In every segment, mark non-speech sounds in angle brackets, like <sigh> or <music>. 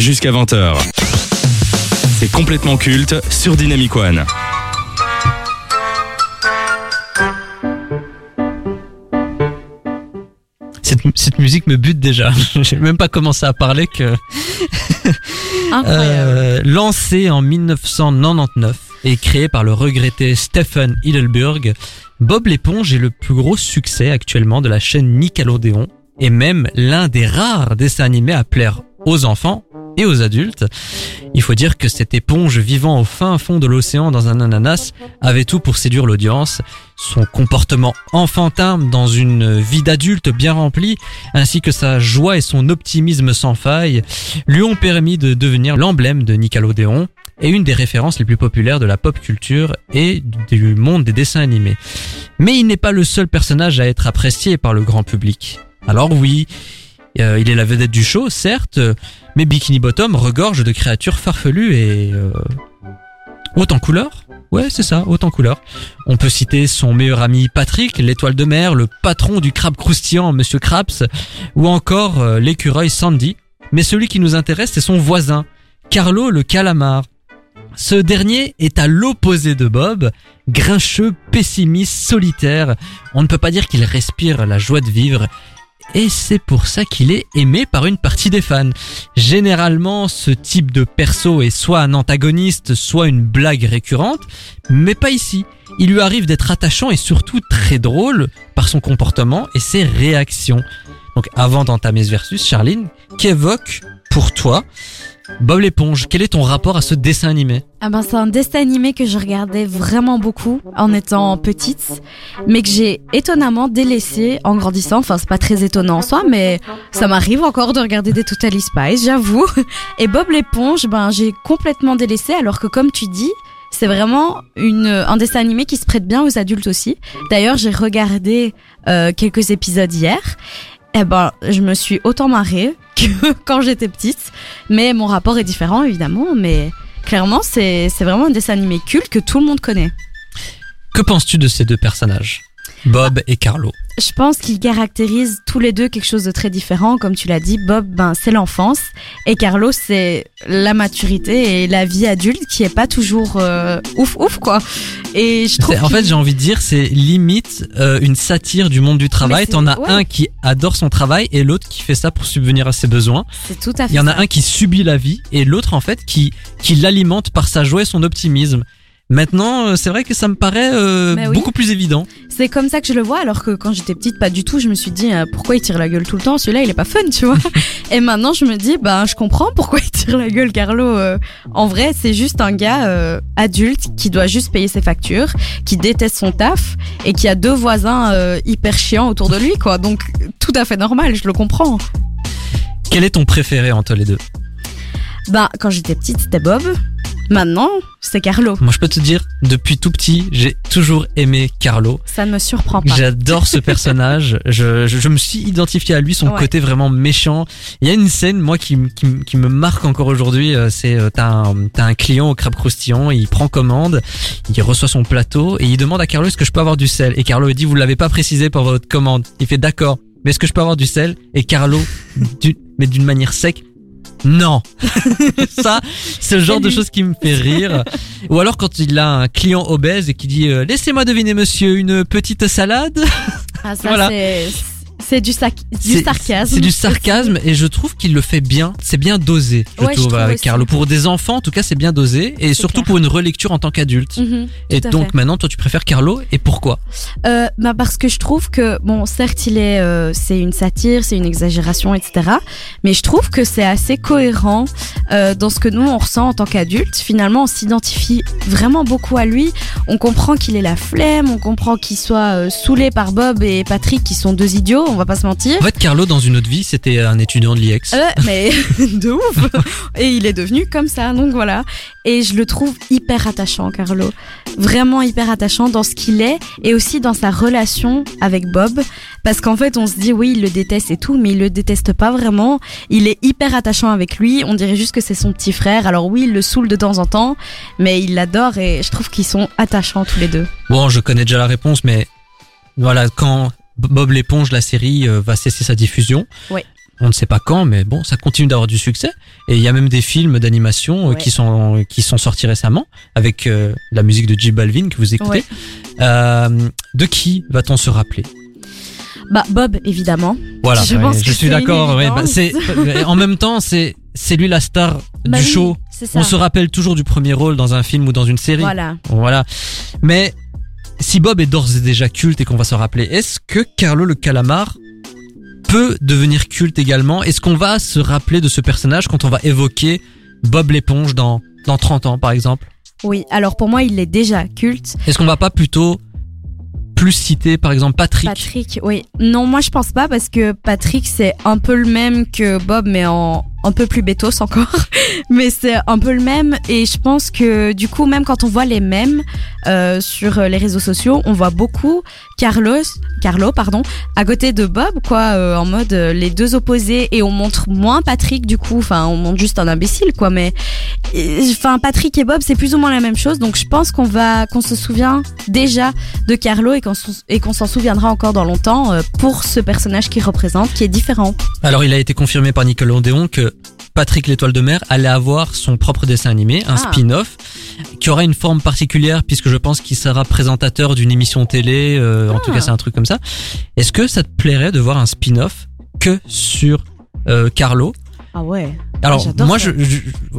Jusqu'à 20h. C'est complètement culte sur Dynamic One. Cette, cette musique me bute déjà. <laughs> J'ai même pas commencé à parler que. <laughs> Incroyable. Euh, lancé en 1999 et créé par le regretté Stephen Hillenburg, Bob l'éponge est le plus gros succès actuellement de la chaîne Nickelodeon et même l'un des rares dessins animés à plaire aux enfants et aux adultes. Il faut dire que cette éponge vivant au fin fond de l'océan dans un ananas avait tout pour séduire l'audience. Son comportement enfantin dans une vie d'adulte bien remplie, ainsi que sa joie et son optimisme sans faille, lui ont permis de devenir l'emblème de Nickelodeon et une des références les plus populaires de la pop culture et du monde des dessins animés. Mais il n'est pas le seul personnage à être apprécié par le grand public. Alors oui, euh, il est la vedette du show, certes, euh, mais Bikini Bottom regorge de créatures farfelues et euh, en couleur. Ouais, c'est ça, hautes en couleur. On peut citer son meilleur ami Patrick, l'étoile de mer, le patron du crabe croustillant, Monsieur Krabs, ou encore euh, l'écureuil Sandy. Mais celui qui nous intéresse, c'est son voisin, Carlo le calamar. Ce dernier est à l'opposé de Bob, grincheux, pessimiste, solitaire. On ne peut pas dire qu'il respire la joie de vivre. Et c'est pour ça qu'il est aimé par une partie des fans. Généralement, ce type de perso est soit un antagoniste, soit une blague récurrente, mais pas ici. Il lui arrive d'être attachant et surtout très drôle par son comportement et ses réactions. Donc avant d'entamer ce versus, Charline, qu'évoque pour toi Bob l'éponge Quel est ton rapport à ce dessin animé Ah ben c'est un dessin animé que je regardais vraiment beaucoup en étant petite, mais que j'ai étonnamment délaissé en grandissant. Enfin c'est pas très étonnant en soi, mais ça m'arrive encore de regarder des Totally Spies, j'avoue. Et Bob l'éponge, ben j'ai complètement délaissé, alors que comme tu dis, c'est vraiment une, un dessin animé qui se prête bien aux adultes aussi. D'ailleurs j'ai regardé euh, quelques épisodes hier. Eh ben, je me suis autant marrée <laughs> que quand j'étais petite. Mais mon rapport est différent, évidemment. Mais clairement, c'est vraiment un dessin animé culte que tout le monde connaît. Que penses-tu de ces deux personnages? Bob et Carlo Je pense qu'ils caractérisent tous les deux quelque chose de très différent. Comme tu l'as dit, Bob, ben, c'est l'enfance. Et Carlo, c'est la maturité et la vie adulte qui est pas toujours euh, ouf ouf, quoi. Et je trouve En fait, j'ai envie de dire, c'est limite euh, une satire du monde du travail. T'en as ouais. un qui adore son travail et l'autre qui fait ça pour subvenir à ses besoins. c'est tout à fait Il y en a ça. un qui subit la vie et l'autre en fait qui qui l'alimente par sa joie et son optimisme. Maintenant, euh, c'est vrai que ça me paraît euh, oui. beaucoup plus évident. C'est comme ça que je le vois, alors que quand j'étais petite, pas du tout. Je me suis dit, euh, pourquoi il tire la gueule tout le temps? Celui-là, il est pas fun, tu vois. <laughs> Et maintenant, je me dis, ben, je comprends pourquoi il tire la gueule, Carlo. Euh, en vrai, c'est juste un gars euh, adulte qui doit juste payer ses factures, qui déteste son taf et qui a deux voisins euh, hyper chiants autour de lui, quoi. Donc, tout à fait normal, je le comprends. Quel est ton préféré entre les deux? Ben, quand j'étais petite, c'était Bob. Maintenant, c'est Carlo. Moi, je peux te dire, depuis tout petit, j'ai toujours aimé Carlo. Ça ne me surprend pas. J'adore ce <laughs> personnage. Je, je, je me suis identifié à lui, son Ouais. côté vraiment méchant. Il y a une scène, moi, qui, qui, qui me marque encore aujourd'hui. euh, C'est euh, t'as un, t'as un client au crabe croustillant, il prend commande, il reçoit son plateau et il demande à Carlo est-ce que je peux avoir du sel? Et Carlo lui dit vous l'avez pas précisé pour votre commande. Il fait d'accord. Mais est-ce que je peux avoir du sel? Et Carlo, <laughs> du- mais d'une manière sec. Non, <laughs> ça c'est le genre de lui. choses qui me fait rire. Ou alors quand il a un client obèse et qui dit euh, laissez-moi deviner monsieur une petite salade. Ah, ça, Voilà. C'est, du, sac, du C'est- sarcasme. C'est du sarcasme et je trouve qu'il le fait bien. C'est bien dosé, je Ouais, trouve, avec. Carlo. Pour des enfants, en tout cas, c'est bien dosé et surtout clair. pour une relecture en tant qu'adulte. Mhm, et donc fait. maintenant, toi, tu préfères Carlo et pourquoi? Euh, bah parce que je trouve que bon certes il est euh, c'est une satire c'est une exagération etc mais je trouve que c'est assez cohérent euh, dans ce que nous on ressent en tant qu'adultes finalement on s'identifie vraiment beaucoup à lui on comprend qu'il est la flemme on comprend qu'il soit saoulé par Bob et Patrick qui sont deux idiots on va pas se mentir En fait, Carlo, dans une autre vie, c'était un étudiant de l'IEX. Euh, mais <laughs> <laughs> de ouf Et il est devenu comme ça, donc voilà. Et je le trouve hyper attachant, Carlo. Vraiment hyper attachant dans ce qu'il est et aussi dans sa relation avec Bob. Parce qu'en fait, on se dit, oui, il le déteste et tout, mais il le déteste pas vraiment. Il est hyper attachant avec lui. On dirait juste que c'est son petit frère. Alors oui, il le saoule de temps en temps, mais il l'adore et je trouve qu'ils sont attachants tous les deux. Bon, je connais déjà la réponse, mais voilà, quand Bob l'éponge, la série, euh, va cesser sa diffusion, Ouais. on ne sait pas quand, mais bon, ça continue d'avoir du succès. Et il y a même des films d'animation euh, Ouais. qui sont qui sont sortis récemment avec euh, la musique de J Balvin que vous écoutez. Euh, de qui va-t-on se rappeler? Bah Bob évidemment. Voilà, Je pense suis d'accord. bah, euh, en même temps, c'est c'est lui la star Bah du oui, show. On se rappelle toujours du premier rôle dans un film ou dans une série. Voilà. Voilà. Mais si Bob est d'ores et déjà culte et qu'on va se rappeler, est-ce que Carlo le calamar peut devenir culte également? Est-ce qu'on va se rappeler de ce personnage quand on va évoquer Bob l'éponge dans, dans 30 ans par exemple? Oui. Alors pour moi, il est déjà culte. Est-ce qu'on va pas plutôt plus citer par exemple Patrick, Patrick, oui. Non, moi je pense pas parce que Patrick c'est un peu le même que Bob, mais en un peu plus bétos encore. <laughs> mais c'est un peu le même et je pense que du coup même quand on voit les mêmes euh, sur les réseaux sociaux, on voit beaucoup Carlos, Carlo pardon, à côté de Bob quoi, euh, en mode euh, les deux opposés et on montre moins Patrick du coup. Enfin, on montre juste un imbécile quoi, mais enfin Patrick et Bob c'est plus ou moins la même chose. Donc je pense qu'on va qu'on se souvient déjà de Carlo et qu'on s'en souviendra encore dans longtemps euh, pour ce personnage qu'il représente, qui est différent. Alors il a été confirmé par Nickelodeon que Patrick l'étoile de mer allait avoir son propre dessin animé, un Ah. spin-off, qui aura une forme particulière puisque je pense qu'il sera présentateur d'une émission télé, euh, en tout Ah. cas c'est un truc comme ça. Est-ce que ça te plairait de voir un spin-off que sur euh, Carlo? Ah ouais. Alors moi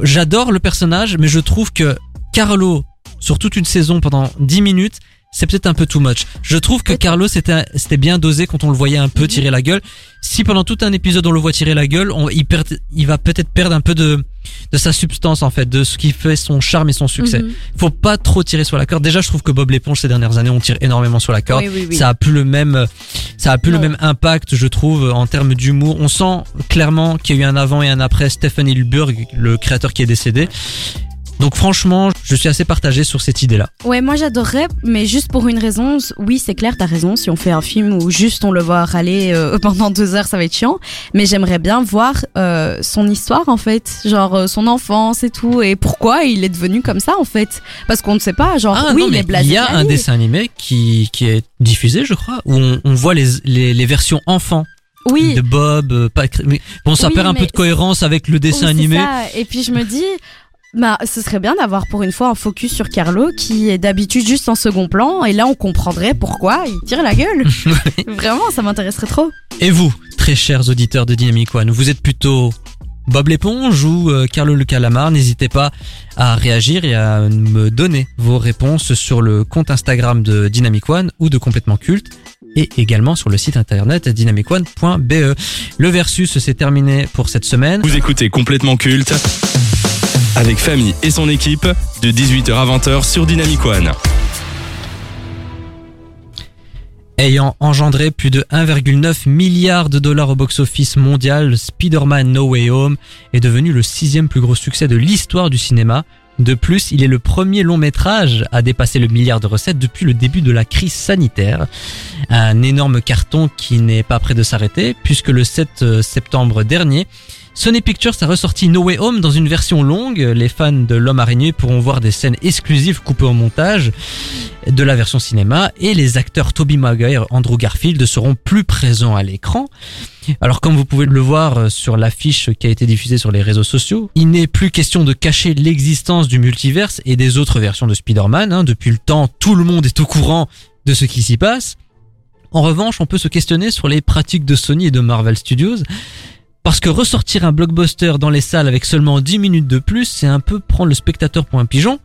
j'adore le personnage mais je trouve que Carlo sur toute une saison pendant 10 minutes c'est peut-être un peu too much. Je trouve que Peut-être. Carlo c'était c'était bien dosé quand on le voyait un peu Mhm. tirer la gueule. Si pendant tout un épisode on le voit tirer la gueule, on, il, perd, il va peut-être perdre un peu de de sa substance en fait, de ce qui fait son charme et son succès. Mhm. Faut pas trop tirer sur la corde. Déjà je trouve que Bob l'éponge ces dernières années on tire énormément sur la corde. Oui, oui, oui. Ça a plus le même, ça a plus le même impact, je trouve, en termes d'humour. On sent clairement qu'il y a eu un avant et un après Stephen Hilburg, le créateur qui est décédé. Donc franchement, je suis assez partagé sur cette idée-là. Ouais, moi j'adorerais, mais juste pour une raison. Oui, c'est clair, t'as raison. Si on fait un film où juste on le voit râler euh, <laughs> pendant deux heures, ça va être chiant. Mais j'aimerais bien voir euh, son histoire en fait, genre euh, son enfance et tout, et pourquoi il est devenu comme ça en fait. Parce qu'on ne sait pas. Genre, oui, non, il mais est il y a un dessin animé qui, qui est diffusé, je crois, où on, on voit les, les, les versions enfants Oui. de Bob. Pas, bon, ça Oui, perd un peu de cohérence avec le dessin Oui, c'est animé. ça. Et puis je me dis, bah, ce serait bien d'avoir pour une fois un focus sur Carlo qui est d'habitude juste en second plan. Et là, on comprendrait pourquoi il tire la gueule. <laughs> Vraiment, ça m'intéresserait trop. Et vous, très chers auditeurs de Dynamic One, vous êtes plutôt Bob l'éponge ou euh, Carlo le calamar? N'hésitez pas à réagir et à me donner vos réponses sur le compte Instagram de Dynamic One ou de Complètement Culte et également sur le site internet dynamicone.be. Le versus s'est terminé pour cette semaine. Vous écoutez complètement culte avec Famille et son équipe de 18h à 20h sur Dynamic One. Ayant engendré plus de 1,9 milliard de dollars au box-office mondial, Spider-Man No Way Home est devenu le sixième plus gros succès de l'histoire du cinéma. De plus, il est le premier long métrage à dépasser le milliard de recettes depuis le début de la crise sanitaire. Un énorme carton qui n'est pas prêt de s'arrêter puisque le 7 septembre dernier, Sony Pictures a ressorti No Way Home dans une version longue. Les fans de l'homme araignée pourront voir des scènes exclusives coupées au montage de la version cinéma et les acteurs Tobey Maguire, Andrew Garfield seront plus présents à l'écran. Alors comme vous pouvez le voir euh, sur l'affiche qui a été diffusée sur les réseaux sociaux, il n'est plus question de cacher l'existence du multiverse et des autres versions de Spider-Man. hein. Depuis le temps, tout le monde est au courant de ce qui s'y passe. En revanche, on peut se questionner sur les pratiques de Sony et de Marvel Studios. Parce que ressortir un blockbuster dans les salles avec seulement 10 minutes de plus, c'est un peu prendre le spectateur pour un pigeon.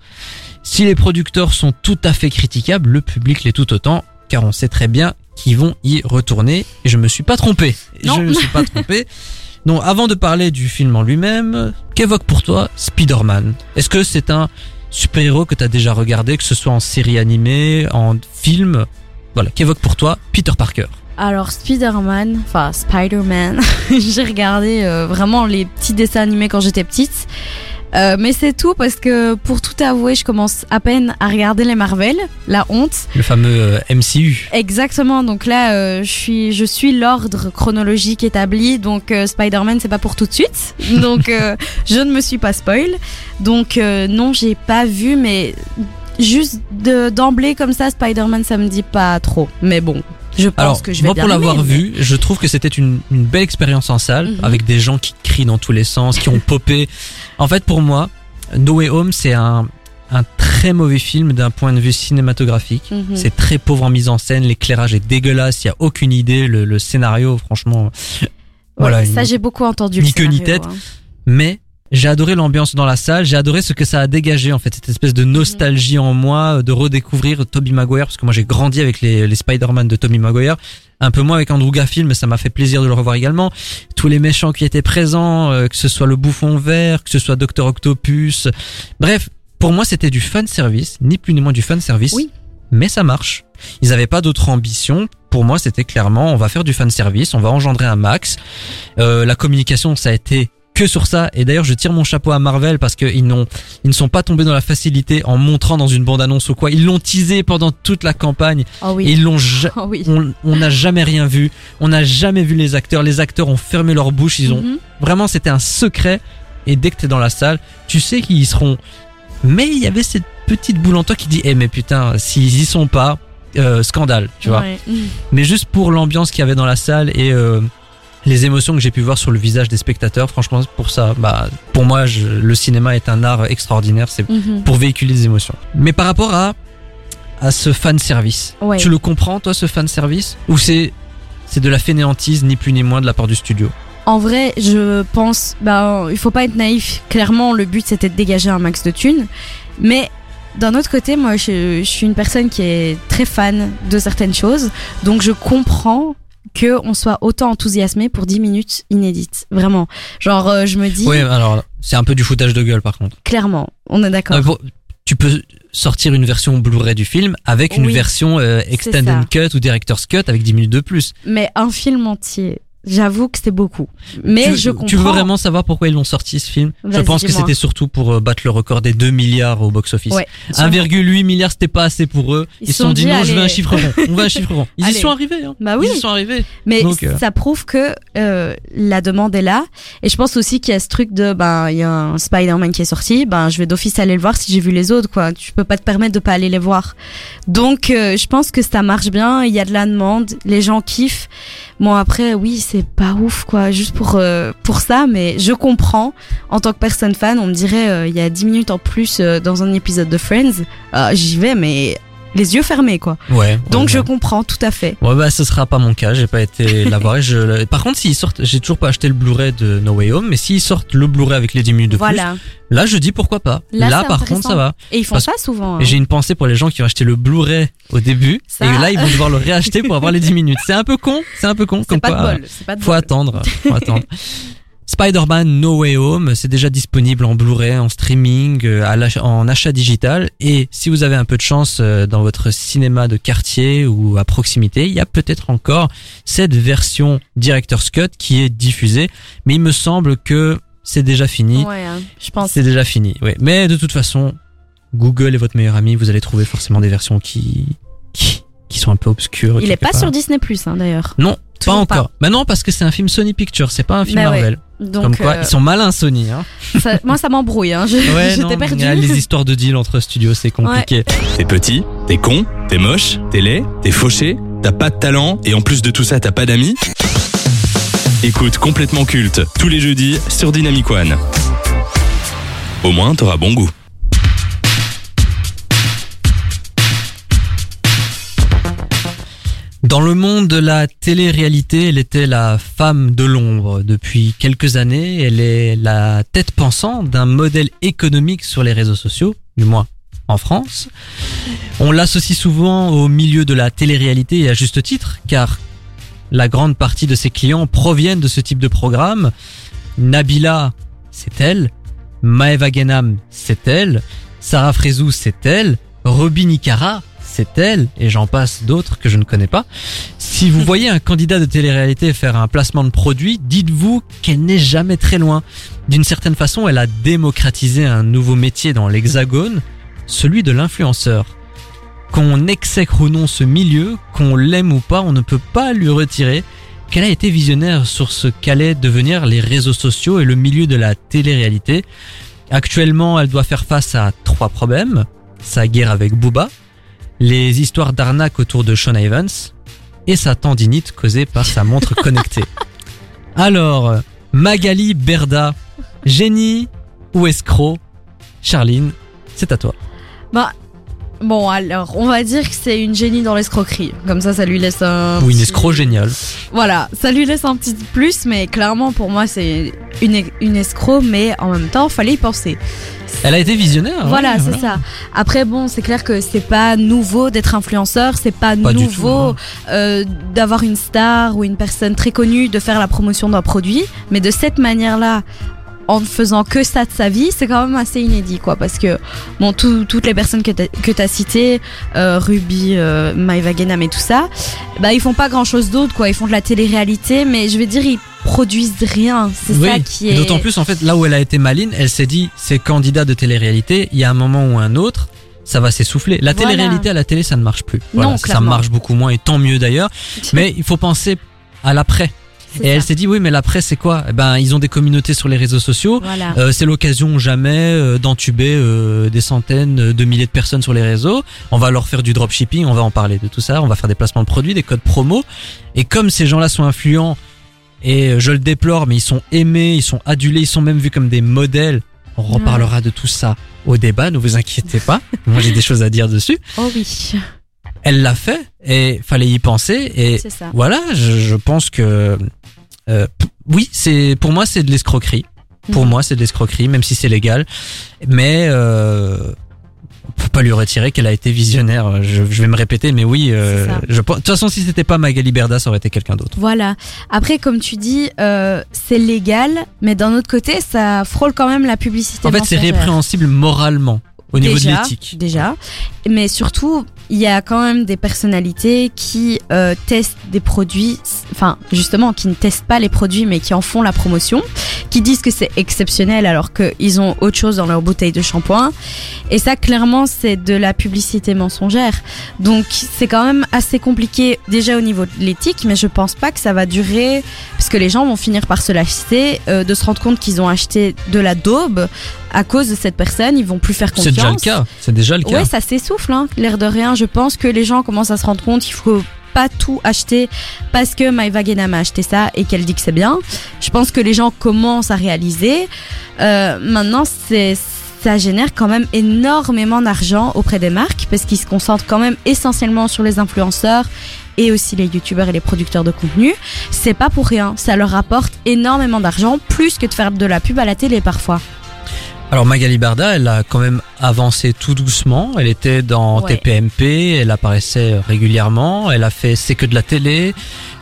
Si les producteurs sont tout à fait critiquables, le public l'est tout autant, car on sait très bien qu'ils vont y retourner. Et je me suis pas trompé. Non. Je ne me suis pas trompé. Donc avant de parler du film en lui-même, qu'évoque pour toi Spider-Man? Est-ce que c'est un super-héros que tu as déjà regardé, que ce soit en série animée, en film? Voilà, qu'évoque pour toi Peter Parker? Alors Spider-Man, enfin Spider-Man, <laughs> j'ai regardé euh, vraiment les petits dessins animés quand j'étais petite. Euh, mais c'est tout parce que pour tout avouer, je commence à peine à regarder les Marvel, la honte. Le fameux euh, MCU. Exactement, donc là euh, je suis je suis l'ordre chronologique établi, donc Spider-Man c'est pas pour tout de suite. <laughs> Donc je ne me suis pas spoil. Donc non, j'ai pas vu mais juste de d'emblée comme ça Spider-Man ça me dit pas trop. Mais bon, Je pense Alors, que je vais moi, bien pour l'avoir vu, je trouve que c'était une, une belle expérience en salle, Mhm. avec des gens qui crient dans tous les sens, qui ont <laughs> popé. En fait, pour moi, No Way Home, c'est un, un très mauvais film d'un point de vue cinématographique. Mhm. C'est très pauvre en mise en scène, l'éclairage est dégueulasse, il y a aucune idée, le, le scénario, franchement. <laughs> Voilà, Ouais, ça j'ai beaucoup entendu. ni le queue ni scénario, tête. hein. mais j'ai adoré l'ambiance dans la salle, j'ai adoré ce que ça a dégagé en fait, cette espèce de nostalgie en moi, de redécouvrir Tobey Maguire, parce que moi j'ai grandi avec les, les Spider-Man de Tobey Maguire, un peu moins avec Andrew Garfield, mais ça m'a fait plaisir de le revoir également. Tous les méchants qui étaient présents, euh, que ce soit le bouffon vert, que ce soit Docteur Octopus, bref, pour moi c'était du fan service, ni plus ni moins du fan service. Oui. Mais ça marche. Ils n'avaient pas d'autre ambition. Pour moi, c'était clairement, on va faire du fan service, on va engendrer un max. Euh, la communication, ça a été que sur ça. Et d'ailleurs, je tire mon chapeau à Marvel parce qu'ils n'ont, ils ne sont pas tombés dans la facilité en montrant dans une bande-annonce ou quoi. Ils l'ont teasé pendant toute la campagne. Oh Et oui. ils l'ont, ja- Oh oui. on n'a jamais rien vu. On n'a jamais vu les acteurs. Les acteurs ont fermé leur bouche. Ils ont, Mhm. vraiment, c'était un secret. Et dès que t'es dans la salle, tu sais qu'ils y seront. Mais il y avait cette petite boule en toi qui dit, eh mais putain, s'ils y sont pas, euh, scandale, tu vois. Mhm. Mais juste pour l'ambiance qu'il y avait dans la salle et euh, les émotions que j'ai pu voir sur le visage des spectateurs, franchement, pour ça, bah, pour moi, je- le cinéma est un art extraordinaire. C'est Mhm. pour véhiculer des émotions. Mais par rapport à à ce fan service, Ouais. tu le comprends toi, ce fan service, ou c'est c'est de la fainéantise, ni plus ni moins de la part du studio? En vrai, je pense, bah, il faut pas être naïf. Clairement, le but c'était de dégager un max de thunes. Mais d'un autre côté, moi, je, je suis une personne qui est très fan de certaines choses, donc je comprends que on soit autant enthousiasmé pour 10 minutes inédites. Vraiment. Genre, euh, je me dis, Oui, alors c'est un peu du foutage de gueule par contre. clairement, on est d'accord. Tu peux sortir une version Blu-ray du film avec une Oui, version euh, extended cut ou director's cut avec 10 minutes de plus. Mais un film entier, j'avoue que c'était beaucoup. Mais tu, je comprends. tu veux vraiment savoir pourquoi ils l'ont sorti ce film? Je pense que c'était surtout pour euh, battre le record des 2 milliards au box-office. Ouais. 1,8 milliard c'était pas assez pour eux. Ils se sont sont dit non, je veux un chiffre rond. On veut un chiffre rond. Ils y sont arrivés. Hein. Bah oui. Ils y sont arrivés. Mais Donc, euh, ça prouve que euh, la demande est là. Et je pense aussi qu'il y a ce truc de, ben, il y a un Spider-Man qui est sorti, ben, je vais d'office aller le voir si j'ai vu les autres, quoi. Tu peux pas te permettre de pas aller les voir. Donc, euh, je pense que ça marche bien. Il y a de la demande, les gens kiffent. Bon après, oui, c'est pas ouf, quoi, juste pour euh, pour ça, mais je comprends. En tant que personne fan, on me dirait, euh, il y a 10 minutes en plus euh, dans un épisode de Friends, j'y vais, mais les yeux fermés, quoi. Ouais. Donc ouais, je comprends tout à fait. Ouais bah ce sera pas mon cas, j'ai pas été <laughs> Je... Par contre s'ils sortent, j'ai toujours pas acheté le Blu-ray de No Way Home, mais s'ils sortent le Blu-ray avec les 10 minutes de voilà. plus, là je dis pourquoi pas. Là, par contre ça va. Et ils font Parce- ça souvent. hein. Et J'ai une pensée pour les gens qui ont acheté le Blu-ray au début Ça- et là ils vont devoir le réacheter pour avoir les 10 minutes. C'est un peu con, c'est un peu con comme pas quoi. de bol. Pas de Faut bol. attendre, faut attendre. <laughs> Spider-Man No Way Home, c'est déjà disponible en Blu-ray, en streaming, euh, en achat digital. Et si vous avez un peu de chance euh, dans votre cinéma de quartier ou à proximité, il y a peut-être encore cette version Director's Cut qui est diffusée. Mais il me semble que c'est déjà fini. Ouais, hein, je pense. C'est déjà fini, oui. Mais de toute façon, Google est votre meilleur ami. Vous allez trouver forcément des versions qui, qui, qui sont un peu obscures. Il est quelque pas part. sur Disney Plus, hein, d'ailleurs. Non, Toujours pas encore. Bah non, parce que c'est un film Sony Pictures, c'est pas un film Bah ouais. Donc, Comme quoi, euh, ils sont malins Sony. Hein. ça- <laughs> moi, ça m'embrouille. Hein. Ouais, <laughs> J'étais perdue. ah, les histoires de deal entre studios, c'est compliqué. T'es petit, t'es con, t'es moche, t'es laid, t'es fauché, t'as pas de talent et en plus de tout ça, t'as pas d'amis Écoute complètement culte tous les jeudis sur Dynamic One. Au moins, t'auras bon goût. Dans le monde de la télé-réalité, elle était la femme de l'ombre. Depuis quelques années, elle est la tête pensante d'un modèle économique sur les réseaux sociaux, du moins en France. On l'associe souvent au milieu de la télé-réalité et à juste titre, car la grande partie de ses clients proviennent de ce type de programme. Nabila, c'est elle. Maeva Genam, c'est elle. Sarah Frézou, c'est elle. Robin Nicara, c'est elle. Et j'en passe d'autres que je ne connais pas. Si vous <laughs> voyez un candidat de télé-réalité faire un placement de produit, dites-vous qu'elle n'est jamais très loin. D'une certaine façon, elle a démocratisé un nouveau métier dans l'hexagone, celui de l'influenceur. Qu'on exècre ou non ce milieu, qu'on l'aime ou pas, on ne peut pas lui retirer qu'elle a été visionnaire sur ce qu'allaient devenir les réseaux sociaux et le milieu de la télé-réalité. Actuellement, elle doit faire face à trois problèmes. Sa guerre avec Booba, les histoires d'arnaque autour de Sean Evans et sa tendinite causée par sa montre <laughs> connectée. Alors, Magali Berda, génie ou escroc? Charline, c'est à toi. Bah, bon, alors, on va dire que c'est une génie dans l'escroquerie. Comme ça, ça lui laisse un. Ou une escroc génial. Voilà, ça lui laisse un petit plus, mais clairement, pour moi, c'est une, une escroc, mais en même temps, fallait y penser. Elle a été visionnaire. Voilà, ouais, c'est ça. Après, bon, c'est clair que c'est pas nouveau d'être influenceur, c'est pas, Pas nouveau non. euh, d'avoir une star ou une personne très connue de faire la promotion d'un produit, mais de cette manière-là, en ne faisant que ça de sa vie, c'est quand même assez inédit, quoi. Parce que, bon, tout- toutes les personnes que que t'as citées, euh, Ruby, euh, Genam et tout ça, bah, ils font pas grand-chose d'autre, quoi. Ils font de la télé-réalité, mais je veux dire, ils produisent rien. C'est Oui, ça qui est. D'autant plus, en fait, là où elle a été maline, elle s'est dit, ces candidats de télé-réalité, il y a un moment ou un autre, ça va s'essouffler. La Voilà. télé-réalité à la télé, ça ne marche plus. Voilà, Non, ça marche beaucoup moins, et tant mieux d'ailleurs. <laughs> Mais il faut penser à l'après. Et elle s'est dit, oui, mais l'après, c'est quoi? Eh Ben, ils ont des communautés sur les réseaux sociaux. Voilà. Euh, c'est l'occasion jamais euh, d'entuber euh, des centaines de milliers de personnes sur les réseaux. On va leur faire du dropshipping, on va en parler de tout ça, on va faire des placements de produits, des codes promo. Et comme ces gens-là sont influents, et je le déplore, mais ils sont aimés, ils sont adulés, ils sont même vus comme des modèles. On Ouais. reparlera de tout ça au débat, ne vous inquiétez pas. <laughs> Moi j'ai des choses à dire dessus. Oh oui, Elle l'a fait et fallait y penser. Et voilà, je, je pense que euh, oui, c'est pour moi c'est de l'escroquerie. Pour Mhm. moi, c'est de l'escroquerie, même si c'est légal. Mais euh, on peut pas lui retirer qu'elle a été visionnaire. Je, je vais me répéter, mais oui. euh, je pense- de toute façon, si c'était pas Magali Berda, ça aurait été quelqu'un d'autre. Voilà. Après, comme tu dis, euh, c'est légal, mais d'un autre côté, ça frôle quand même la publicité. En fait, c'est répréhensible moralement au niveau de l'éthique. Déjà. Mais surtout, il y a quand même des personnalités qui euh, testent des produits, enfin, justement, qui ne testent pas les produits, mais qui en font la promotion, qui disent que c'est exceptionnel alors qu'ils ont autre chose dans leur bouteille de shampoing. Et ça, clairement, c'est de la publicité mensongère. Donc, c'est quand même assez compliqué, déjà au niveau de l'éthique, mais je pense pas que ça va durer, parce que les gens vont finir par se lasser, euh, de se rendre compte qu'ils ont acheté de la daube à cause de cette personne, ils vont plus faire C'est confiance. déjà le cas. C'est déjà le cas. Ouais, ça s'essouffle, hein. l'air de rien. Je pense que les gens commencent à se rendre compte qu'il faut pas tout acheter parce que Maïva Genam a acheté ça et qu'elle dit que c'est bien. Je pense que les gens commencent à réaliser. Euh, maintenant, c'est ça génère quand même énormément d'argent auprès des marques parce qu'ils se concentrent quand même essentiellement sur les influenceurs et aussi les youtubeurs et les producteurs de contenu. C'est pas pour rien, ça leur rapporte énormément d'argent plus que de faire de la pub à la télé parfois. Alors Magali Berda, elle a quand même avancé tout doucement. Elle était dans Ouais. TPMP, elle apparaissait régulièrement. Elle a fait C'est que de la télé.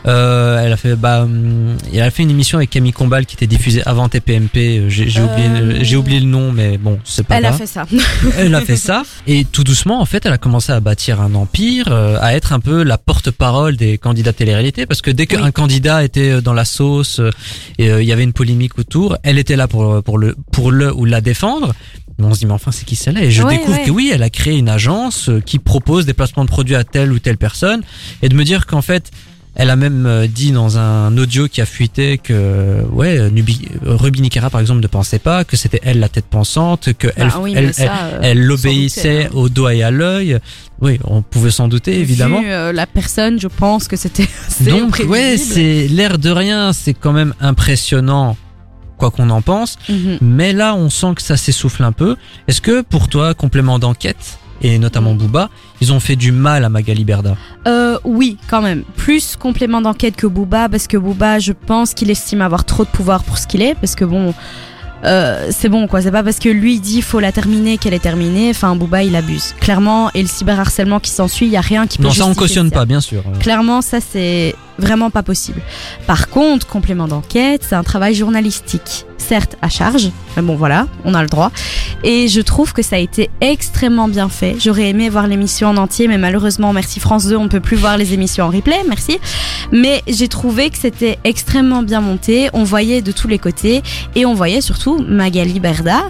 Euh, elle a fait bah, hum, elle a fait une émission avec Camille Combal qui était diffusée avant TPMP. Euh, J'ai j'ai oublié, le- Euh, j'ai oublié le nom, mais bon, c'est pas Elle a grave. fait ça. <laughs> Elle a fait ça et tout doucement en fait elle a commencé à bâtir un empire, euh, à être un peu la porte-parole des candidats télé-réalité parce que dès qu'un candidat était euh, dans la sauce euh, et euh, il y avait une polémique autour, elle était là pour pour le pour le ou la défendre. Mais on se dit mais enfin c'est qui celle-là? Et je Ouais, découvre ouais. que oui elle a créé une agence euh, qui propose des placements de produits à telle ou telle personne et de me dire qu'en fait elle a même euh, dit dans un audio qui a fuité que ouais euh, Nubi, euh, Ruby Nicara par exemple ne pensait pas que c'était elle la tête pensante que elle, Bah oui, elle, ça, elle l'obéissait douter, hein. au doigt et à l'œil. Oui, on pouvait s'en douter évidemment. Vu, euh, la personne, je pense que c'était <laughs> Donc ouais, c'est l'air de rien, c'est quand même impressionnant quoi qu'on en pense, Mhm. mais là on sent que ça s'essouffle un peu. Est-ce que pour toi complément d'enquête et notamment Mm. Booba, ils ont fait du mal à Magali Berda Euh, oui, quand même. Plus complément d'enquête que Booba, parce que Booba, je pense qu'il estime avoir trop de pouvoir pour ce qu'il est, parce que bon, euh, c'est bon quoi. C'est pas parce que lui il dit faut la terminer qu'elle est terminée. Enfin, Booba il abuse clairement. Et le cyberharcèlement qui s'ensuit, il y a rien qui peut. Non, ça on justifier cautionne pas bien sûr. Clairement, ça c'est vraiment pas possible. Par contre, complément d'enquête, c'est un travail journalistique. Certes, à charge, mais bon voilà, on a le droit. Et je trouve que ça a été extrêmement bien fait. J'aurais aimé voir l'émission en entier, mais malheureusement, merci France 2, on peut plus voir les émissions en replay, merci. Mais j'ai trouvé que c'était extrêmement bien monté, on voyait de tous les côtés, et on voyait surtout Magali Berda,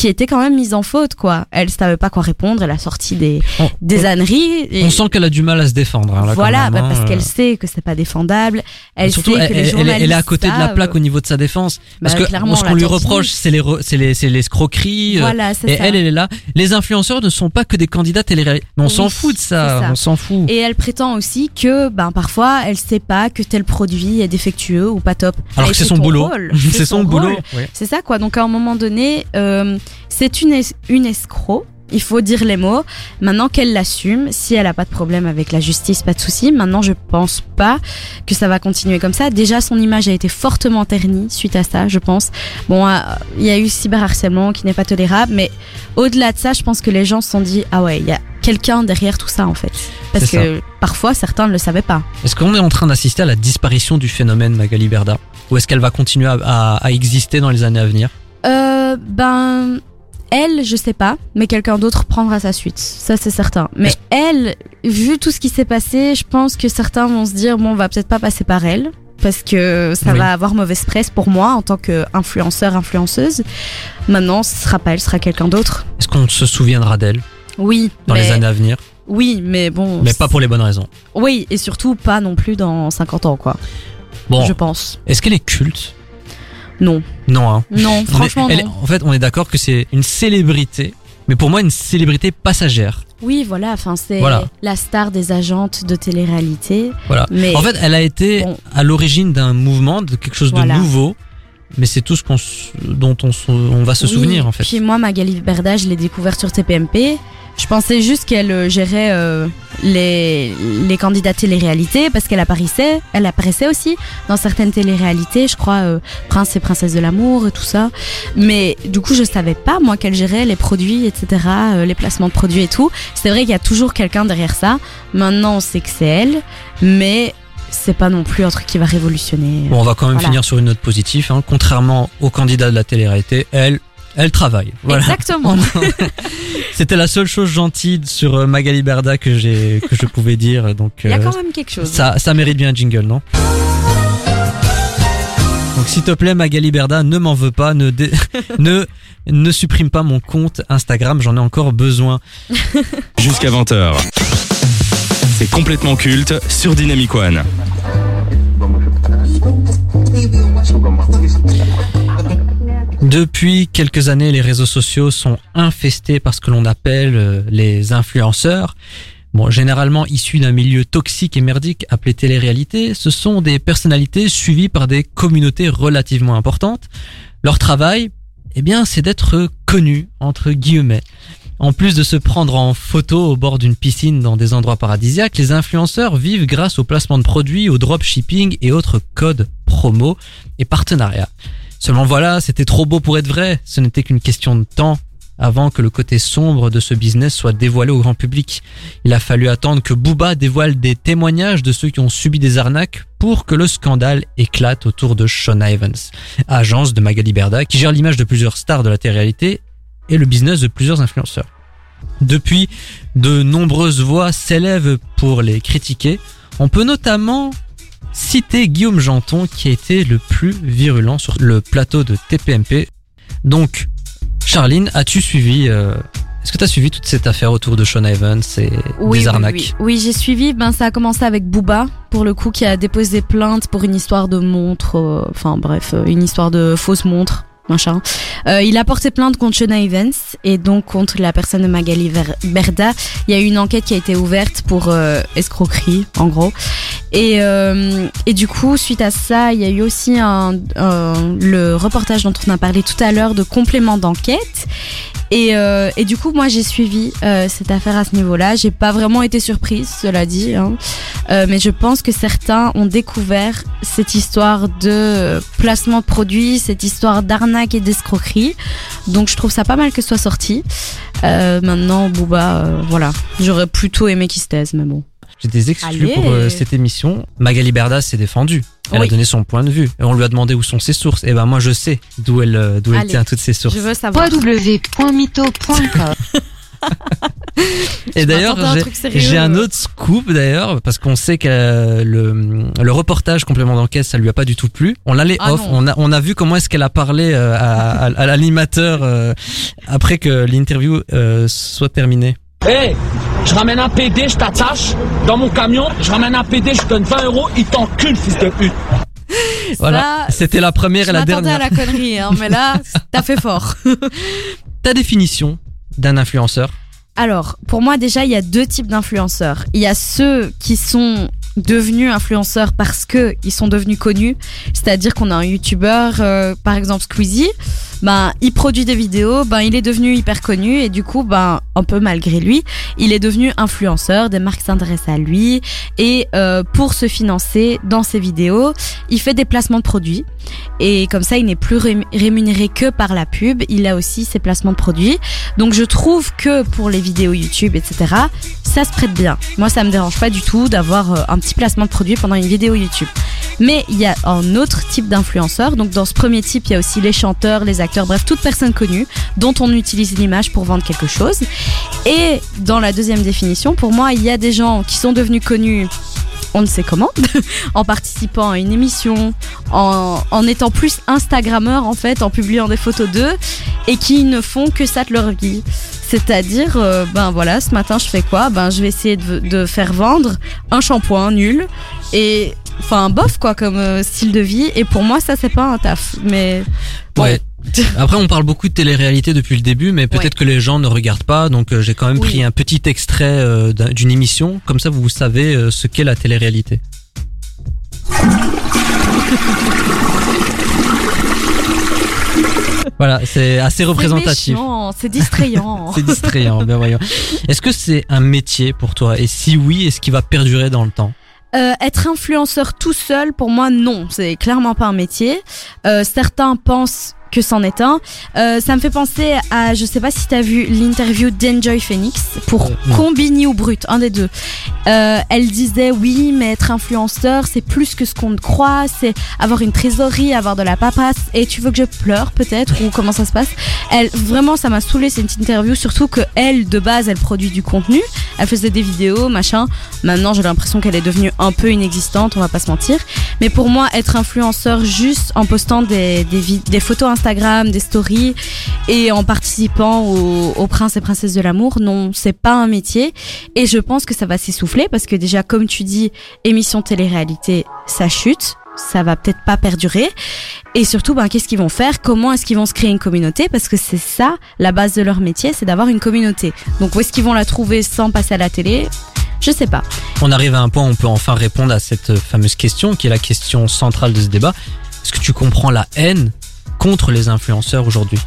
qui était quand même mise en faute, quoi. Elle savait pas quoi répondre, elle a sorti des, On- des âneries. et- On sent qu'elle a du mal à se défendre. hein, là, quand voilà, même, bah, hein, parce euh. qu'elle sait que c'est pas défendable. Elle Surtout, sait elle, que les elle journalistes elle est à côté de la plaque au niveau de sa défense. Parce Bah, que clairement, ce on qu'on lui reproche, c'est les, c'est les, c'est l'escroqueries. euh, Voilà, c'est et ça. elle, elle est là. Les influenceurs ne sont pas que des candidats télé Mais on Oui, s'en fout de ça, on s'en fout. Et elle prétend aussi que, ben, parfois, elle sait pas que tel produit est défectueux ou pas top. Alors que c'est son boulot. C'est son boulot. <laughs> C'est ça, quoi. Donc, à un moment donné, euh, c'est une, es- une escroc. Il faut dire les mots. Maintenant qu'elle l'assume, si elle a pas de problème avec la justice, pas de souci. Maintenant, je pense pas que ça va continuer comme ça. Déjà, son image a été fortement ternie suite à ça, je pense. Bon, euh, il y a eu cyberharcèlement qui n'est pas tolérable, mais au-delà de ça, je pense que les gens se sont dit, ah ouais, il y a quelqu'un derrière tout ça, en fait. Parce que parfois, certains ne le savaient pas. Est-ce qu'on est en train d'assister à la disparition du phénomène Magali Berda? Ou est-ce qu'elle va continuer à, à- à exister dans les années à venir? Euh, ben, elle, je sais pas, mais quelqu'un d'autre prendra sa suite. Ça, c'est certain. Mais elle, vu tout ce qui s'est passé, je pense que certains vont se dire, bon, on va peut-être pas passer par elle. Parce que ça Oui. va avoir mauvaise presse pour moi en tant qu'influenceur, influenceuse. Maintenant, ce sera pas elle, ce sera quelqu'un d'autre. Est-ce qu'on se souviendra d'elle Oui, dans mais, les années à venir? Oui, mais bon. Mais pas pour les bonnes raisons. Oui, et surtout pas non plus dans 50 ans, quoi. Bon, Je pense. est-ce qu'elle est culte? Non. Non, hein. Non, est- franchement, elle est- non. en fait, on est d'accord que c'est une célébrité, mais pour moi, une célébrité passagère. Oui, voilà, enfin, c'est Voilà. la star des agentes de télé-réalité. Voilà. Mais En fait, elle a été Bon. à l'origine d'un mouvement, de quelque chose Voilà. de nouveau, mais c'est tout ce qu'on, dont on, va se Oui, souvenir en fait. Puis moi, Magali Berda, je l'ai découverte sur TPMP. Je pensais juste qu'elle euh, gérait euh, les, les candidats télé-réalité parce qu'elle apparaissait, elle apparaissait aussi dans certaines télé-réalités, je crois euh, Prince et Princesse de l'amour et tout ça. Mais du coup, je savais pas moi qu'elle gérait les produits, etc., euh, les placements de produits et tout. C'est vrai qu'il y a toujours quelqu'un derrière ça. Maintenant, on sait que c'est elle, mais c'est pas non plus un truc qui va révolutionner. Bon, on va quand même Voilà. finir sur une note positive. Hein. Contrairement aux candidats de la télé-réalité, elle, elle travaille. Voilà. Exactement. <laughs> C'était la seule chose gentille sur euh, Magali Berda que j'ai que je pouvais dire. Donc Il y a euh, quand même quelque chose. ça, ça mérite bien un jingle, non? Donc s'il te plaît, Magali Berda, ne m'en veux pas, ne dé- <laughs> ne ne supprime pas mon compte Instagram, j'en ai encore besoin. Jusqu'à 20h. C'est complètement culte sur Dynamic One. Depuis quelques années, les réseaux sociaux sont infestés par ce que l'on appelle euh, les influenceurs. Bon, généralement issus d'un milieu toxique et merdique appelé télé-réalité, ce sont des personnalités suivies par des communautés relativement importantes. Leur travail, eh bien, c'est d'être connus, entre guillemets. En plus de se prendre en photo au bord d'une piscine dans des endroits paradisiaques, les influenceurs vivent grâce au placement de produits, au dropshipping et autres codes promo et partenariats. Seulement voilà, c'était trop beau pour être vrai. Ce n'était qu'une question de temps avant que le côté sombre de ce business soit dévoilé au grand public. Il a fallu attendre que Booba dévoile des témoignages de ceux qui ont subi des arnaques pour que le scandale éclate autour de Sean Evans, agence de Magali Berda qui gère l'image de plusieurs stars de la télé-réalité et le business de plusieurs influenceurs. Depuis, de nombreuses voix s'élèvent pour les critiquer. On peut notamment citer Guillaume Janton qui a été le plus virulent sur le plateau de TPMP. Donc, Charline, as-tu suivi euh, Est-ce que tu as suivi toute cette affaire autour de Sean Evans et Oui, des arnaques Oui, oui, j'ai suivi. Ben, ça a commencé avec Booba, pour le coup, qui a déposé plainte pour une histoire de montre. euh, Enfin, bref, euh, une histoire de fausse montre. Machin. Euh, il a porté plainte contre Shona Evans et donc contre la personne de Magali Berda. Il y a eu une enquête qui a été ouverte pour euh, escroquerie, en gros. Et, euh, et du coup, suite à ça, il y a eu aussi un, le reportage dont on a parlé tout à l'heure de complément d'enquête. Et, euh, et du coup, moi, j'ai suivi cette affaire à ce niveau-là. J'ai pas vraiment été surprise, cela dit, hein. Mais je pense que certains ont découvert cette histoire de placement de produits, cette histoire d'arnaque et d'escroquerie. Donc, je trouve ça pas mal que ce soit sorti. Euh, maintenant, Booba, euh, voilà, j'aurais plutôt aimé qu'il se taise, mais bon. J'ai des exclus Allez. pour euh, cette émission. Magali Berda s'est défendue. Elle Oui. a donné son point de vue. Et on lui a demandé où sont ses sources. Et ben moi je sais d'où elle, euh, d'où elle tient toutes ses sources. Je veux savoir. www.mytho.com <laughs> Et d'ailleurs, j'ai- un autre scoop d'ailleurs, parce qu'on sait que euh, le, le reportage complément d'enquête, ça lui a pas du tout plu. On l'a les Ah off, non. on a, on a vu comment est-ce qu'elle a parlé euh, à, à- à l'animateur euh, après que l'interview euh, soit terminée. Hey, je ramène un PD, je t'attache dans mon camion, je ramène un PD, je donne 20 euros, il t'encule, fils de pute. Voilà, c'était la première Je et la dernière. à la connerie, hein, mais là, <laughs> t'as fait fort. Ta définition d'un influenceur Alors, pour moi, déjà, il y a deux types d'influenceurs. Il y a ceux qui sont devenus influenceurs parce que ils sont devenus connus. C'est-à-dire qu'on a un youtubeur, euh, par exemple Squeezie, ben, il produit des vidéos, ben, il est devenu hyper connu et du coup, ben, un peu malgré lui, il est devenu influenceur, des marques s'intéressent à lui et euh, pour se financer dans ses vidéos, il fait des placements de produits et comme ça, il n'est plus ré- rémunéré que par la pub, il a aussi ses placements de produits. Donc je trouve que pour les vidéos YouTube, etc., ça se prête bien. Moi, ça me dérange pas du tout d'avoir euh, un petit placement de produit pendant une vidéo YouTube. Mais il y a un autre type d'influenceur. Donc dans ce premier type, il y a aussi les chanteurs, les acteurs, bref, toute personne connue dont on utilise l'image pour vendre quelque chose. Et dans la deuxième définition, pour moi, il y a des gens qui sont devenus connus on ne sait comment, <laughs> en participant à une émission, en, en étant plus Instagrammeur en fait, en publiant des photos d'eux, et qui ne font que ça de leur vie. C'est-à-dire, euh, ben voilà, ce matin je fais quoi? Ben je vais essayer de, de faire vendre un shampoing nul et enfin bof quoi comme euh, style de vie. Et pour moi ça c'est pas un taf, mais bon. Ouais. <laughs> Après, on parle beaucoup de télé-réalité depuis le début, mais peut-être Ouais. que les gens ne regardent pas. Donc, euh, j'ai quand même Oui. pris un petit extrait euh, d'un- d'une émission. Comme ça, vous savez euh, ce qu'est la télé-réalité. <laughs> Voilà, c'est assez représentatif. C'est distrayant. <laughs> C'est distrayant, ben voyons. Est-ce que c'est un métier pour toi? Et si oui, est-ce qu'il va perdurer dans le temps? Euh, être influenceur tout seul, pour moi, non, c'est clairement pas un métier. Euh, certains pensent que c'en est un. Euh, ça me fait penser à, je sais pas si t'as vu l'interview d'Enjoy Phoenix pour non. Combini ou Brut, un des deux. Euh, elle disait oui, mais être influenceur, c'est plus que ce qu'on croit, c'est avoir une trésorerie, avoir de la paperasse. Et tu veux que je pleure peut-être ou comment ça se passe? Elle, vraiment, ça m'a saoulé cette interview, surtout que elle, de base, elle produit du contenu. Elle faisait des vidéos, machin. Maintenant, j'ai l'impression qu'elle est devenue un peu inexistante, on va pas se mentir. Mais pour moi, être influenceur juste en postant des, des, des photos Instagram, des stories et en participant au, au Prince et Princesse de l'amour, non, c'est pas un métier. Et je pense que ça va s'essouffler parce que déjà, comme tu dis, émission télé-réalité, ça chute. Ça va peut-être pas perdurer. Et surtout, ben, qu'est-ce qu'ils vont faire? Comment est-ce qu'ils vont se créer une communauté? Parce que c'est ça, la base de leur métier, c'est d'avoir une communauté. Donc, où est-ce qu'ils vont la trouver sans passer à la télé? Je sais pas. On arrive à un point où on peut enfin répondre à cette fameuse question, qui est la question centrale de ce débat. Est-ce que tu comprends la haine contre les influenceurs aujourd'hui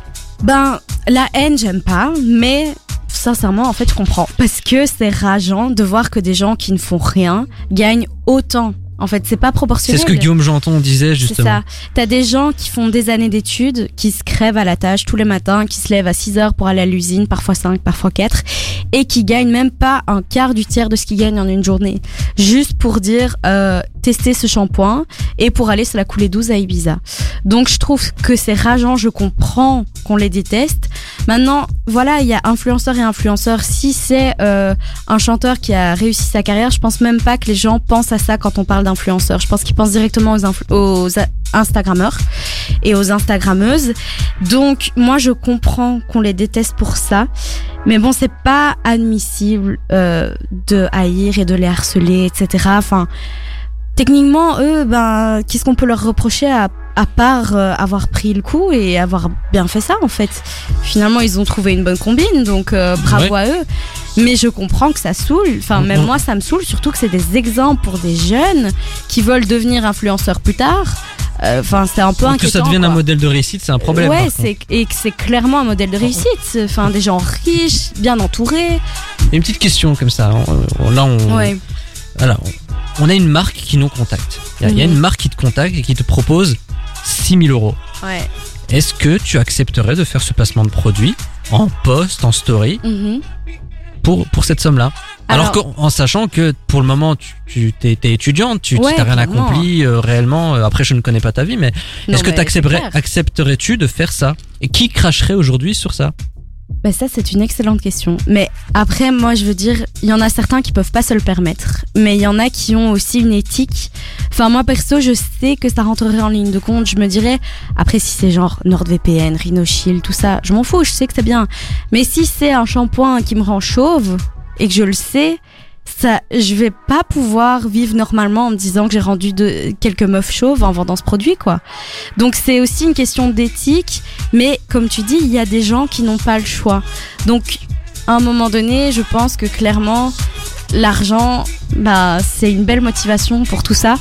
Ben, la haine, j'aime pas, mais sincèrement, en fait, je comprends. Parce que c'est rageant de voir que des gens qui ne font rien gagnent autant. En fait, c'est pas C'est proportionnel. ce que Guillaume Janton disait C'est justement. ça. T'as des gens qui font des années d'études, qui se crèvent à la tâche tous les matins, qui se lèvent à 6 heures pour aller à l'usine, parfois 5, parfois 4, et qui gagnent même pas un quart du tiers de ce qu'ils gagnent en une journée. Juste pour dire, euh, tester ce shampoing et pour aller se la couler douce à Ibiza. Donc je trouve que c'est rageant, je comprends qu'on les déteste. Maintenant, voilà, il y a influenceurs et influenceurs. Si c'est euh, un chanteur qui a réussi sa carrière, je pense même pas que les gens pensent à ça quand on parle d'influenceurs. Je pense qu'ils pensent directement aux, aux Instagrammeurs et aux Instagrammeuses. Donc moi je comprends qu'on les déteste pour ça, mais bon c'est pas admissible euh, de haïr et de les harceler, etc. Enfin techniquement eux ben qu'est-ce qu'on peut leur reprocher à, à part euh, avoir pris le coup et avoir bien fait ça en fait. Finalement ils ont trouvé une bonne combine donc euh, bravo à eux. Mais je comprends que ça saoule. Enfin, même Mhm. moi, ça me saoule. Surtout que c'est des exemples pour des jeunes qui veulent devenir influenceurs plus tard. Euh, Enfin, c'est un peu que inquiétant. ça devienne un modèle de réussite, c'est un problème. Ouais, et que c'est clairement un modèle de réussite. Enfin, des gens riches, bien entourés. Une petite question comme ça. On- on- là, on, Ouais. voilà, on, on a une marque qui nous contacte. Il y, a- il y a Mhm. une marque qui te contacte et qui te propose 6000 euros. Ouais. Est-ce que tu accepterais de faire ce placement de produit en post, en story, Mhm. pour, pour cette somme-là? Alors, Alors- qu'en- en sachant que pour le moment, tu, tu t'es, étudiante, tu Ouais, t'as rien accompli euh, réellement. Euh, Après, je ne connais pas ta vie, mais est-ce que c'est clair. accepterais-tu de faire ça? Et qui cracherait aujourd'hui sur ça? Bah ça c'est une excellente question. Mais après moi je veux dire, il y en a certains qui peuvent pas se le permettre, mais il y en a qui ont aussi une éthique. Enfin moi perso je sais que ça rentrerait en ligne de compte. Je me dirais après si c'est genre NordVPN, RhinoShield, tout ça, je m'en fous, je sais que c'est bien. Mais si c'est un shampoing qui me rend chauve et que je le sais, ça, je vais pas pouvoir vivre normalement en me disant que j'ai rendu de, quelques meufs chauves en vendant ce produit, quoi. Donc c'est aussi une question d'éthique, mais comme tu dis, il y a des gens qui n'ont pas le choix. Donc à un moment donné, je pense que clairement, l'argent, bah, c'est une belle motivation pour tout ça.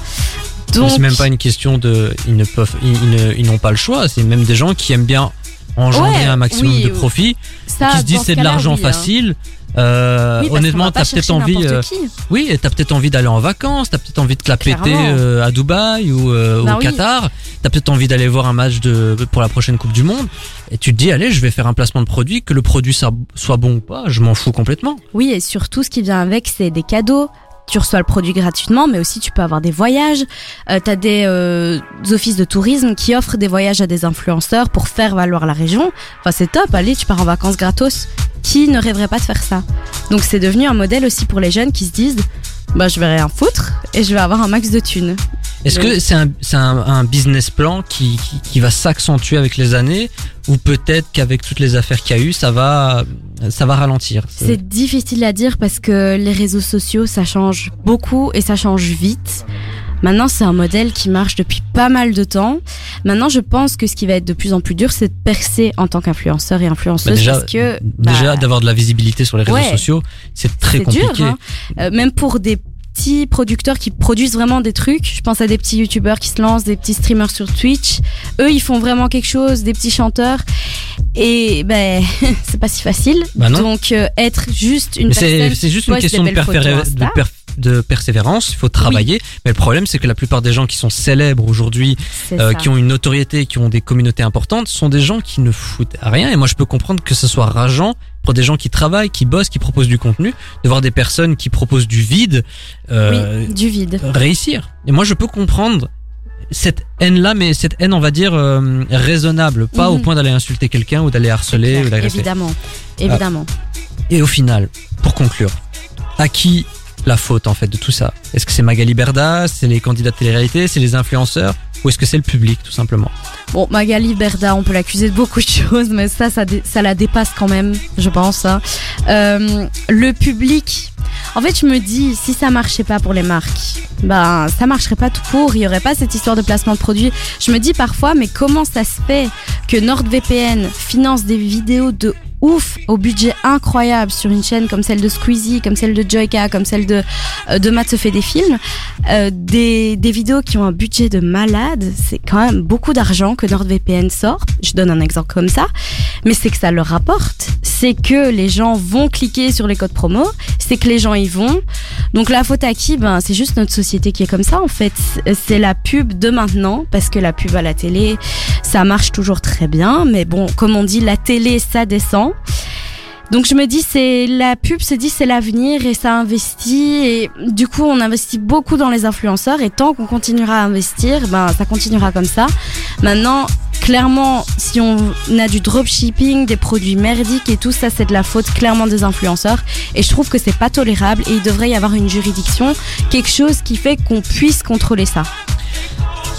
Donc, c'est même pas une question de, ils ne peuvent, ils, ils ne- ils n'ont pas le choix. C'est même des gens qui aiment bien engendrer Ouais, un maximum oui, de profit, ça, qui se disent ce c'est de l'argent oui, hein. facile. Euh, Oui, honnêtement, t'as peut-être envie, euh, oui, et t'as peut-être envie d'aller en vacances, t'as peut-être envie de te la péter Clairement. euh, à Dubaï ou euh, Bah au. Qatar, t'as peut-être envie d'aller voir un match de pour la prochaine Coupe du Monde, et tu te dis allez, je vais faire un placement de produit, que le produit ça- soit bon ou pas, je m'en fous complètement. Oui, et surtout, ce qui vient avec, c'est des cadeaux. Tu reçois le produit gratuitement, mais aussi tu peux avoir des voyages. Euh, T'as des euh, offices de tourisme qui offrent des voyages à des influenceurs pour faire valoir la région. Enfin, c'est top. Allez, tu pars en vacances gratos. Qui ne rêverait pas de faire ça? Donc, c'est devenu un modèle aussi pour les jeunes qui se disent, bah, je vais rien foutre et je vais avoir un max de thunes. Est-ce que c'est un, c'est un, un business plan qui, qui, qui va s'accentuer avec les années ou peut-être qu'avec toutes les affaires qu'il y a eu, ça va, ça va ralentir? C'est difficile à dire parce que les réseaux sociaux, ça change beaucoup et ça change vite. Maintenant, c'est un modèle qui marche depuis pas mal de temps. Maintenant, je pense que ce qui va être de plus en plus dur, c'est de percer en tant qu'influenceur et influenceuse Bah, déjà, parce que déjà bah, d'avoir de la visibilité sur les réseaux ouais. sociaux, c'est très compliqué. dur. hein. Euh, même pour des petits producteurs qui produisent vraiment des trucs, je pense à des petits youtubeurs qui se lancent, des petits streamers sur Twitch. Eux, ils font vraiment quelque chose, des petits chanteurs. Et ben, <laughs> c'est pas si facile. Bah non. Donc, euh, être juste une c'est personne c'est juste une question de, de, de persévérance. Il faut travailler. Mais le problème, c'est que la plupart des gens qui sont célèbres aujourd'hui, euh, qui ont une notoriété, qui ont des communautés importantes, sont des gens qui ne foutent rien. Et moi, je peux comprendre que ce soit rageant pour des gens qui travaillent, qui bossent, qui proposent du contenu, de voir des personnes qui proposent du vide euh, oui, du vide. réussir. Et moi, je peux comprendre cette haine-là, mais cette haine, on va dire, euh, raisonnable, pas Mhm. au point d'aller insulter quelqu'un ou d'aller harceler ou d'agresser. évidemment, évidemment. Et au final, pour conclure, à qui la faute en fait de tout ça Est-ce que c'est Magali Berda, c'est les candidats de télé-réalité, c'est les influenceurs ou est-ce que c'est le public tout simplement Bon, Magali Berda, on peut l'accuser de beaucoup de choses, mais ça, ça, la dépasse quand même, je pense. hein. Euh, le public, en fait, je me dis, si ça marchait pas pour les marques, ben, ça marcherait pas tout court, il y aurait pas cette histoire de placement de produits. Je me dis parfois, mais comment ça se fait que NordVPN finance des vidéos de ouf au budget incroyable sur une chaîne comme celle de Squeezie, comme celle de Joyka, comme celle de euh, de Matt se fait des films, euh, des, des vidéos qui ont un budget de malade, c'est quand même beaucoup d'argent que NordVPN sort. Je donne un exemple comme ça, mais c'est que ça leur rapporte. C'est que les gens vont cliquer sur les codes promo, c'est que les gens y vont. Donc la faute à qui? Ben c'est juste notre société qui est comme ça en fait. C'est la pub de maintenant parce que la pub à la télé, ça marche toujours très bien, mais bon, comme on dit, la télé ça descend. Donc je me dis c'est la pub se dit c'est l'avenir et ça investit. Et du coup on investit beaucoup dans les influenceurs. Et tant qu'on continuera à investir ben ça continuera comme ça. Maintenant clairement si on a du dropshipping, des produits merdiques et tout ça c'est de la faute clairement des influenceurs. Et je trouve que c'est pas tolérable et il devrait y avoir une juridiction, quelque chose qui fait qu'on puisse contrôler ça.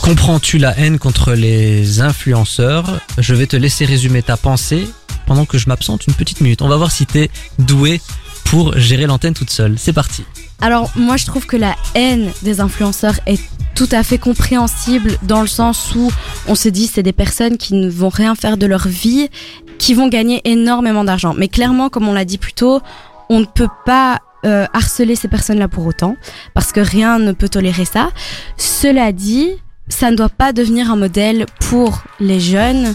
Comprends-tu la haine contre les influenceurs? Je vais te laisser résumer ta pensée pendant que je m'absente une petite minute. On va voir si t'es doué pour gérer l'antenne toute seule. C'est parti. Alors moi je trouve que la haine des influenceurs est tout à fait compréhensible dans le sens où on se dit c'est des personnes qui ne vont rien faire de leur vie, qui vont gagner énormément d'argent. Mais clairement, comme on l'a dit plus tôt, on ne peut pas euh, harceler ces personnes-là pour autant, parce que rien ne peut tolérer ça. Cela dit, ça ne doit pas devenir un modèle pour les jeunes.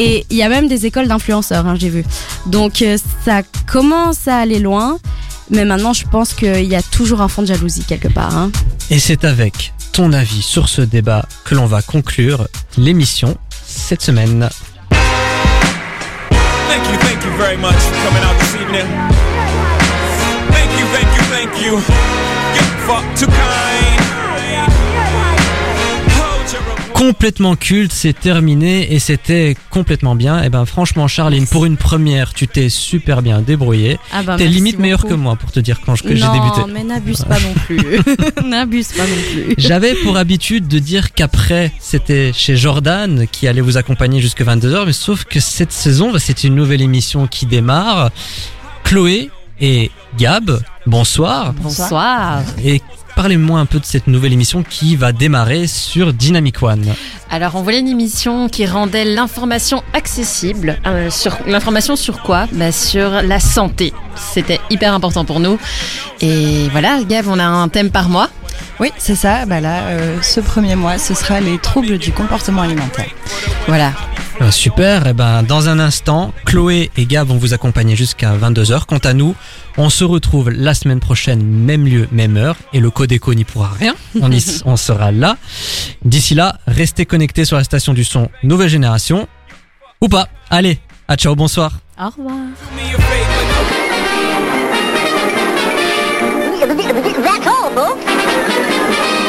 Et il y a même des écoles d'influenceurs, hein, j'ai vu. Donc euh, ça commence à aller loin. Mais maintenant, je pense qu'il y a toujours un fond de jalousie quelque part. Hein. Et c'est avec ton avis sur ce débat que l'on va conclure l'émission cette semaine. Thank you, thank you very much for coming out this evening. Thank you, thank you, thank you. You're fuck too kind. Complètement culte, c'est terminé et c'était complètement bien. Et ben franchement Charline, pour une première, tu t'es super bien débrouillé. Ah bah, T'es limite meilleur beaucoup. que moi pour te dire quand j'ai non, débuté. mais n'abuse pas non plus. <laughs> n'abuse pas non plus. J'avais pour habitude de dire qu'après c'était chez Jordan qui allait vous accompagner jusque 22h, mais sauf que cette saison, bah, c'est une nouvelle émission qui démarre. Chloé et Gab, bonsoir. Bonsoir. Et parlez-moi un peu de cette nouvelle émission qui va démarrer sur Dynamic One. Alors, on voulait une émission qui rendait l'information accessible. Euh, sur l'information sur quoi? Bah, Sur la santé. C'était hyper important pour nous. Et voilà, Gab, on a un thème par mois. Oui, c'est ça. Bah là, ce premier mois, ce sera les troubles du comportement alimentaire. Voilà. Super. Ben, dans un instant, Chloé et Gab vont vous accompagner jusqu'à 22h. Quant à nous, on se retrouve la semaine prochaine, même lieu, même heure. Et le Codeco n'y pourra rien. On, y, on sera là. D'ici là, restez connectés sur la station du son Nouvelle Génération. Ou pas. Allez, à ciao, bonsoir. Au revoir.